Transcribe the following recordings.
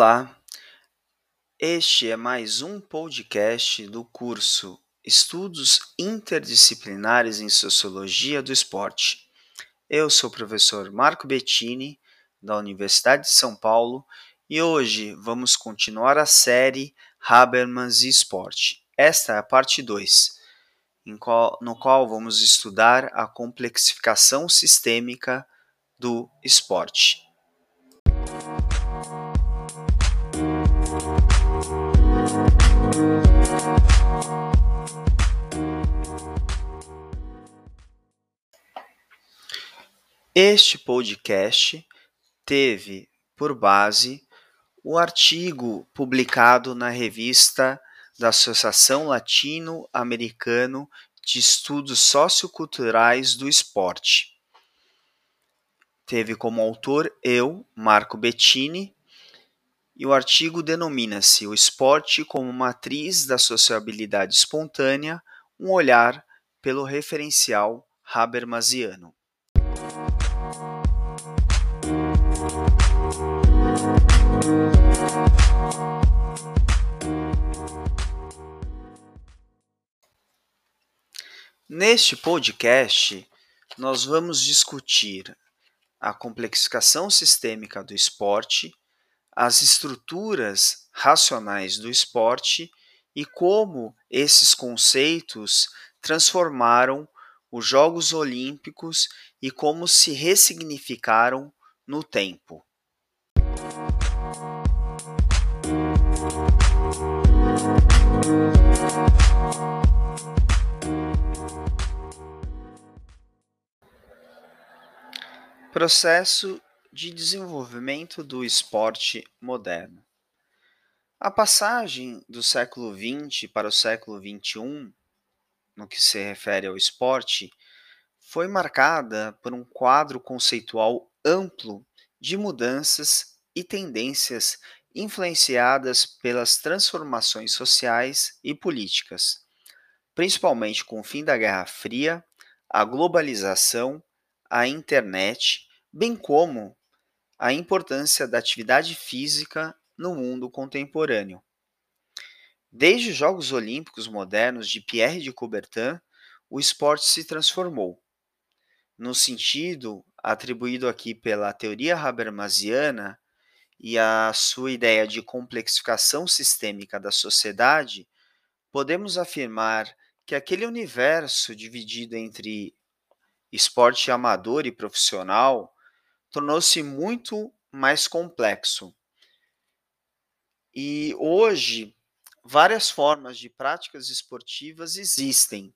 Olá, este é mais um podcast do curso Estudos Interdisciplinares em Sociologia do Esporte. Eu sou o professor Marco Bettini, da Universidade de São Paulo, e hoje vamos continuar a série Habermas e Esporte. Esta é a parte 2, no qual vamos estudar a complexificação sistêmica do esporte. Este podcast teve por base o artigo publicado na revista da Associação Latino-Americano de Estudos Socioculturais do Esporte. Teve como autor eu, Marco Bettini, e o artigo denomina-se O Esporte como Matriz da Sociabilidade Espontânea, um olhar pelo referencial Habermasiano. Neste podcast, nós vamos discutir a complexificação sistêmica do esporte, as estruturas racionais do esporte e como esses conceitos transformaram os Jogos Olímpicos e como se ressignificaram no tempo. Processo de desenvolvimento do esporte moderno. A passagem do século XX para o século XXI, no que se refere ao esporte, foi marcada por um quadro conceitual amplo de mudanças e tendências influenciadas pelas transformações sociais e políticas, principalmente com o fim da Guerra Fria, a globalização a internet, bem como a importância da atividade física no mundo contemporâneo. Desde os Jogos Olímpicos modernos de Pierre de Coubertin, o esporte se transformou. No sentido atribuído aqui pela teoria Habermasiana e a sua ideia de complexificação sistêmica da sociedade, podemos afirmar que aquele universo dividido entre esporte amador e profissional tornou-se muito mais complexo. E hoje, várias formas de práticas esportivas existem.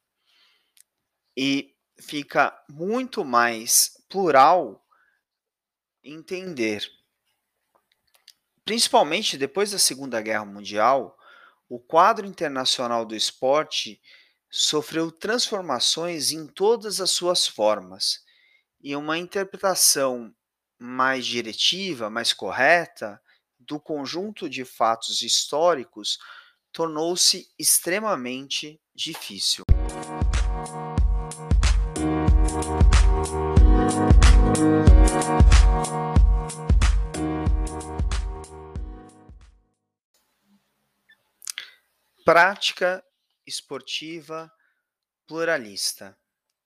E fica muito mais plural entender. Principalmente depois da Segunda Guerra Mundial, o quadro internacional do esporte sofreu transformações em todas as suas formas, e uma interpretação mais diretiva, mais correta do conjunto de fatos históricos tornou-se extremamente difícil. Prática esportiva pluralista.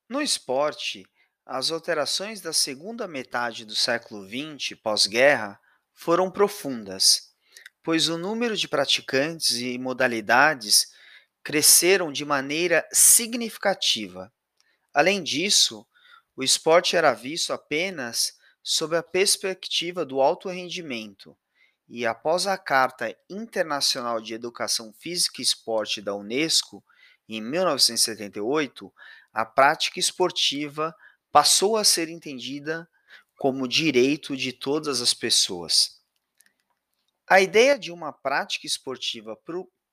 No esporte, as alterações da segunda metade do século XX, pós-guerra, foram profundas, pois o número de praticantes e modalidades cresceram de maneira significativa. Além disso, o esporte era visto apenas sob a perspectiva do alto rendimento e após a Carta Internacional de Educação Física e Esporte da Unesco, em 1978, a prática esportiva passou a ser entendida como direito de todas as pessoas. A ideia de uma prática esportiva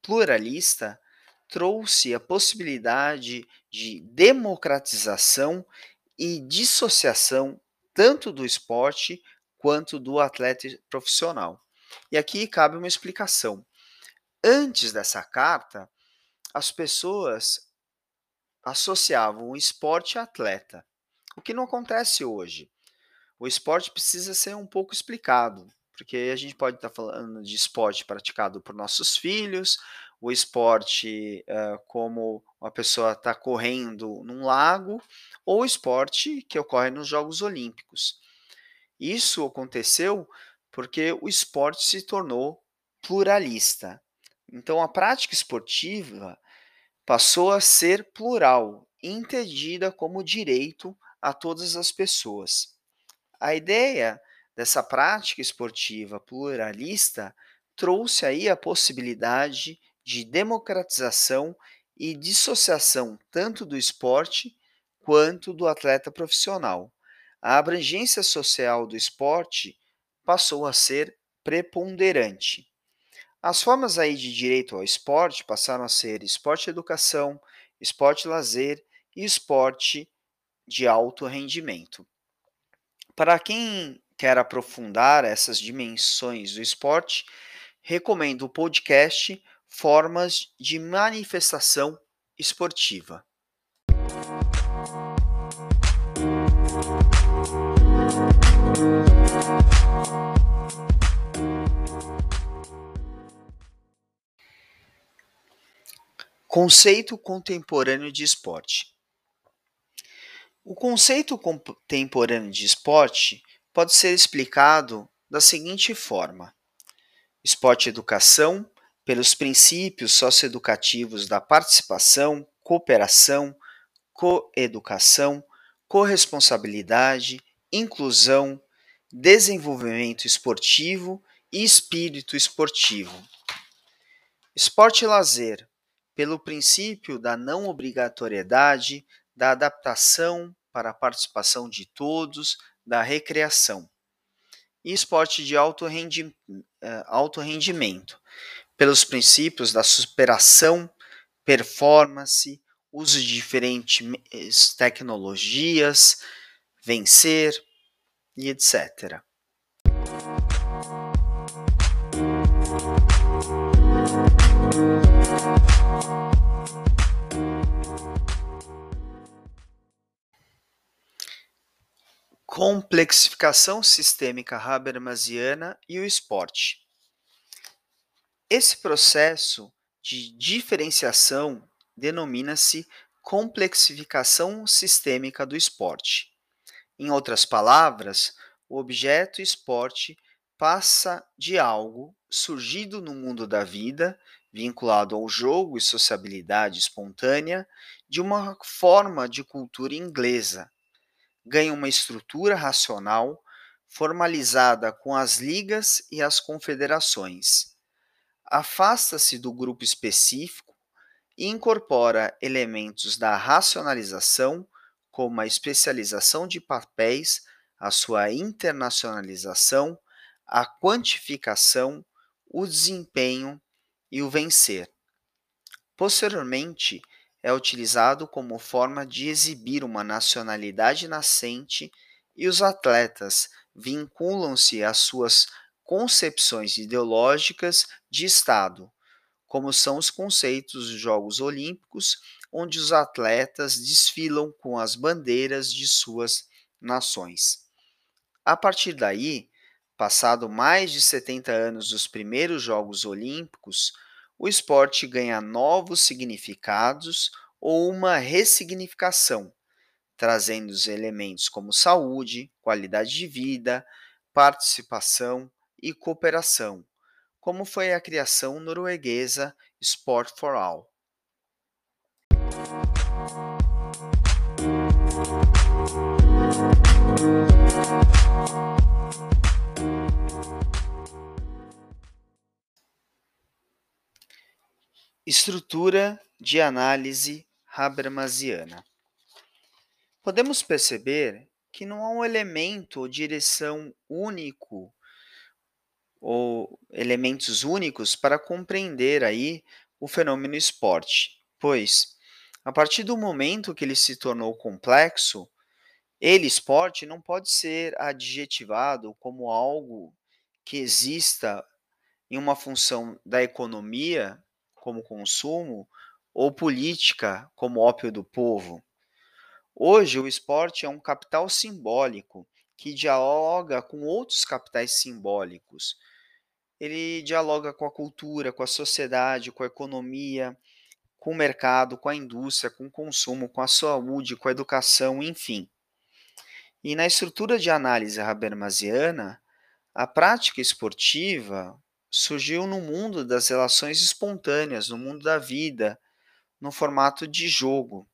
pluralista trouxe a possibilidade de democratização e dissociação tanto do esporte quanto do atleta profissional. E aqui cabe uma explicação. Antes dessa carta, as pessoas associavam o esporte a atleta, o que não acontece hoje. O esporte precisa ser um pouco explicado, porque a gente pode estar falando de esporte praticado por nossos filhos, o esporte uh, como uma pessoa está correndo num lago, ou o esporte que ocorre nos Jogos Olímpicos. Isso aconteceu porque o esporte se tornou pluralista. Então, a prática esportiva passou a ser plural, entendida como direito a todas as pessoas. A ideia dessa prática esportiva pluralista trouxe aí a possibilidade de democratização e dissociação tanto do esporte quanto do atleta profissional. A abrangência social do esporte passou a ser preponderante. As formas aí de direito ao esporte passaram a ser esporte educação, esporte lazer e esporte de alto rendimento. Para quem quer aprofundar essas dimensões do esporte, recomendo o podcast Formas de Manifestação Esportiva. Conceito contemporâneo de esporte. O conceito contemporâneo de esporte pode ser explicado da seguinte forma: esporte educação, pelos princípios socioeducativos da participação, cooperação, coeducação, corresponsabilidade, inclusão, desenvolvimento esportivo e espírito esportivo. Esporte e lazer, pelo princípio da não obrigatoriedade, da adaptação para a participação de todos, da recreação. E esporte de alto, rendi eh, alto rendimento, pelos princípios da superação, performance, uso de diferentes tecnologias, vencer e etc. complexificação sistêmica habermasiana e o esporte. Esse processo de diferenciação denomina-se complexificação sistêmica do esporte. Em outras palavras, o objeto esporte passa de algo surgido no mundo da vida, vinculado ao jogo e sociabilidade espontânea, de uma forma de cultura inglesa, ganha uma estrutura racional formalizada com as ligas e as confederações. Afasta-se do grupo específico e incorpora elementos da racionalização, como a especialização de papéis, a sua internacionalização, a quantificação, o desempenho e o vencer. Posteriormente, é utilizado como forma de exibir uma nacionalidade nascente e os atletas vinculam-se às suas concepções ideológicas de Estado, como são os conceitos dos Jogos Olímpicos, onde os atletas desfilam com as bandeiras de suas nações. A partir daí, passado mais de 70 anos dos primeiros Jogos Olímpicos, o esporte ganha novos significados ou uma ressignificação, trazendo os elementos como saúde, qualidade de vida, participação e cooperação, como foi a criação norueguesa Sport for All. Estrutura de análise habermasiana. Podemos perceber que não há um elemento ou direção único ou elementos únicos para compreender aí o fenômeno esporte, pois a partir do momento que ele se tornou complexo, ele esporte não pode ser adjetivado como algo que exista em uma função da economia como consumo ou política como ópio do povo. Hoje, o esporte é um capital simbólico que dialoga com outros capitais simbólicos. Ele dialoga com a cultura, com a sociedade, com a economia, com o mercado, com a indústria, com o consumo, com a saúde, com a educação, enfim. E na estrutura de análise habermasiana, a prática esportiva surgiu no mundo das relações espontâneas, no mundo da vida, no formato de jogo.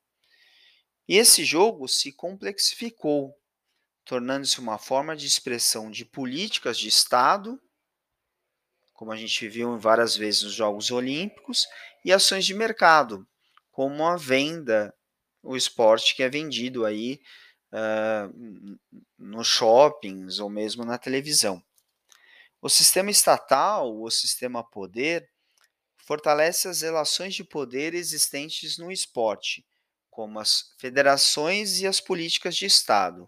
E esse jogo se complexificou, tornando-se uma forma de expressão de políticas de Estado, como a gente viu várias vezes nos Jogos Olímpicos, e ações de mercado, como a venda, o esporte que é vendido aí uh, nos shoppings ou mesmo na televisão. O sistema estatal, o sistema poder, fortalece as relações de poder existentes no esporte, como as federações e as políticas de Estado.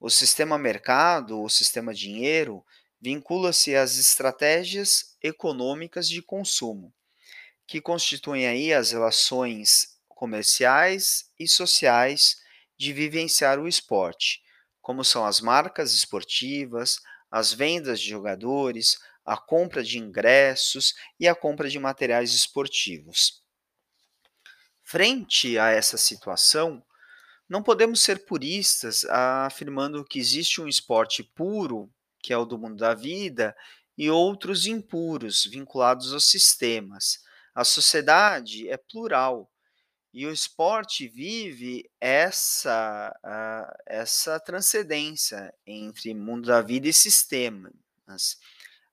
O sistema mercado, o sistema dinheiro, vincula-se às estratégias econômicas de consumo, que constituem aí as relações comerciais e sociais de vivenciar o esporte, como são as marcas esportivas, as vendas de jogadores, a compra de ingressos e a compra de materiais esportivos. Frente a essa situação, não podemos ser puristas afirmando que existe um esporte puro, que é o do mundo da vida, e outros impuros, vinculados aos sistemas. A sociedade é plural e o esporte vive essa, uh, essa transcendência entre mundo da vida e sistemas.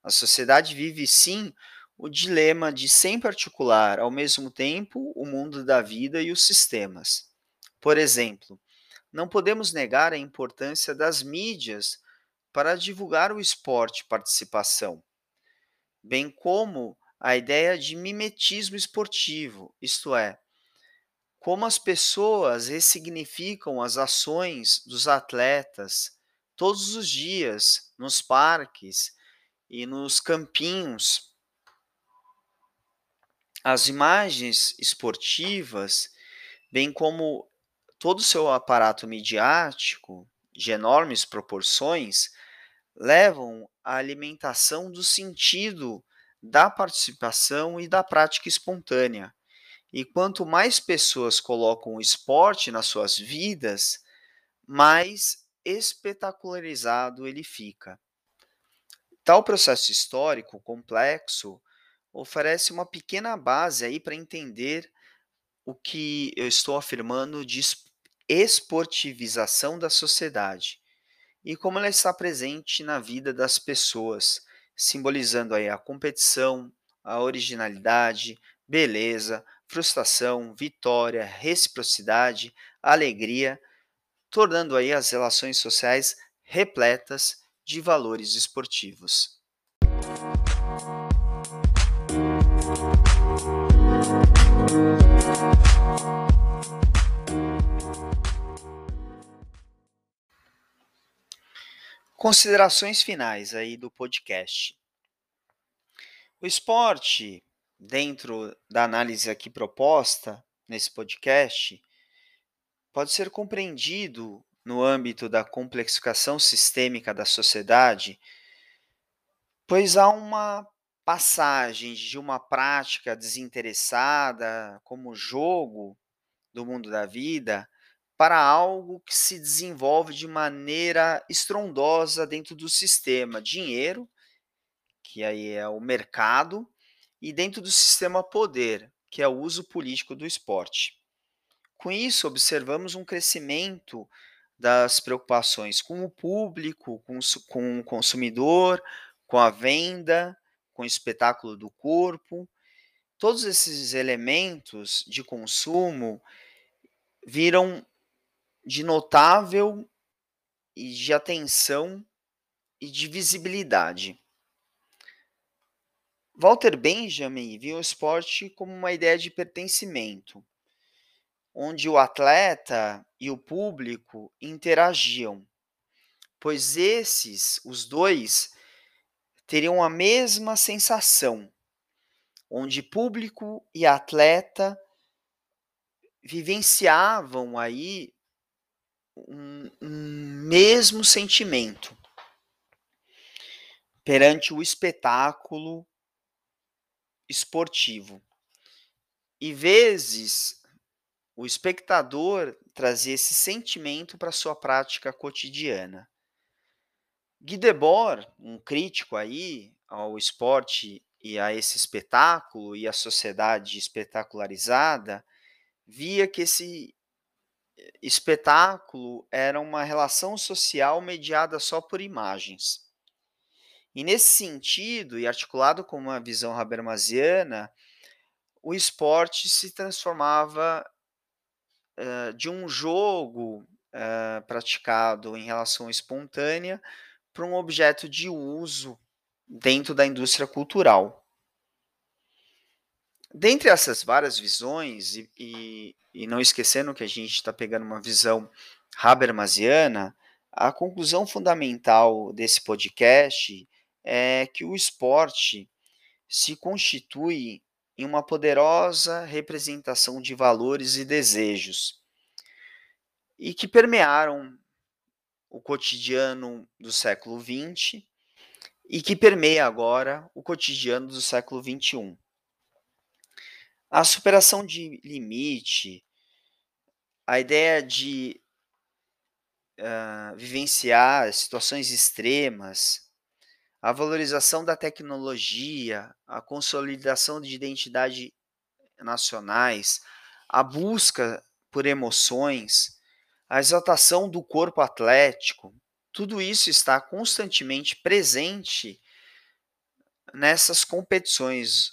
A sociedade vive sim o dilema de sempre articular ao mesmo tempo o mundo da vida e os sistemas. Por exemplo, não podemos negar a importância das mídias para divulgar o esporte participação, bem como a ideia de mimetismo esportivo, isto é, como as pessoas ressignificam as ações dos atletas todos os dias nos parques e nos campinhos. As imagens esportivas, bem como todo o seu aparato midiático de enormes proporções, levam à alimentação do sentido da participação e da prática espontânea e quanto mais pessoas colocam o esporte nas suas vidas, mais espetacularizado ele fica. Tal processo histórico complexo oferece uma pequena base aí para entender o que eu estou afirmando de esportivização da sociedade e como ela está presente na vida das pessoas, simbolizando aí a competição, a originalidade, beleza, frustração, vitória, reciprocidade, alegria, tornando aí as relações sociais repletas de valores esportivos. Considerações finais aí do podcast. O esporte dentro da análise aqui proposta nesse podcast, pode ser compreendido no âmbito da complexificação sistêmica da sociedade, pois há uma passagem de uma prática desinteressada, como jogo do mundo da vida, para algo que se desenvolve de maneira estrondosa dentro do sistema. Dinheiro, que aí é o mercado, e dentro do sistema poder, que é o uso político do esporte. Com isso, observamos um crescimento das preocupações com o público, com, o consumidor, com a venda, com o espetáculo do corpo. Todos esses elementos de consumo viram de notável e de atenção e de visibilidade. Walter Benjamin viu o esporte como uma ideia de pertencimento, onde o atleta e o público interagiam, pois esses, os dois, teriam a mesma sensação, onde público e atleta vivenciavam aí um, um mesmo sentimento perante o espetáculo esportivo. E vezes o espectador trazia esse sentimento para sua prática cotidiana. Guy Debord, um crítico aí ao esporte e a esse espetáculo e a sociedade espetacularizada, via que esse espetáculo era uma relação social mediada só por imagens. E nesse sentido, e articulado com uma visão habermasiana, o esporte se transformava uh, de um jogo uh, praticado em relação espontânea para um objeto de uso dentro da indústria cultural. Dentre essas várias visões, e, e, e não esquecendo que a gente está pegando uma visão habermasiana, a conclusão fundamental desse podcast é que o esporte se constitui em uma poderosa representação de valores e desejos e que permearam o cotidiano do século XX e que permeia agora o cotidiano do século XXI. A superação de limite, a ideia de uh, vivenciar situações extremas, a valorização da tecnologia, a consolidação de identidade nacionais, a busca por emoções, a exaltação do corpo atlético, tudo isso está constantemente presente nessas competições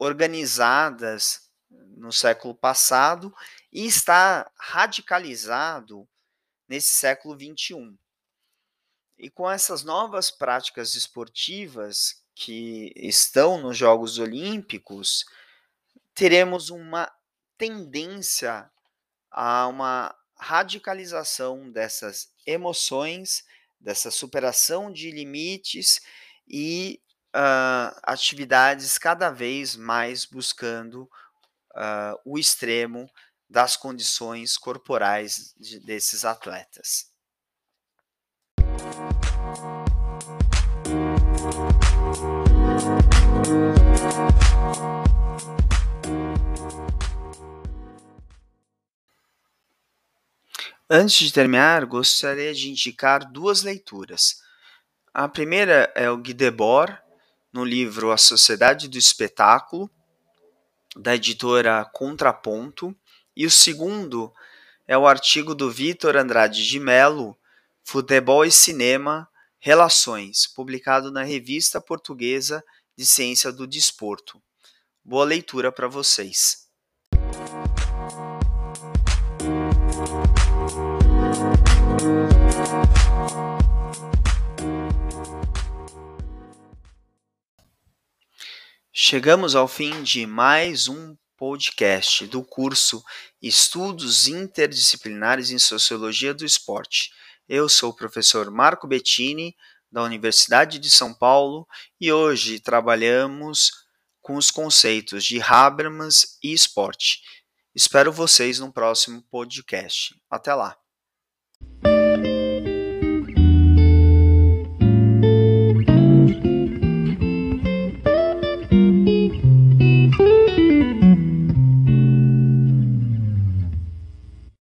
organizadas no século passado e está radicalizado nesse século 21. E com essas novas práticas esportivas que estão nos Jogos Olímpicos, teremos uma tendência a uma radicalização dessas emoções, dessa superação de limites e uh, atividades cada vez mais buscando uh, o extremo das condições corporais de, desses atletas. Antes de terminar, gostaria de indicar duas leituras. A primeira é o Guy Debord, no livro A Sociedade do Espetáculo, da editora Contraponto, e o segundo é o artigo do Vitor Andrade de Mello, Futebol e Cinema, Relações, publicado na Revista Portuguesa de Ciência do Desporto. Boa leitura para vocês. Chegamos ao fim de mais um podcast do curso Estudos Interdisciplinares em Sociologia do Esporte. Eu sou o professor Marco Bettini, da Universidade de São Paulo, e hoje trabalhamos com os conceitos de Habermas e esporte. Espero vocês no próximo podcast. Até lá!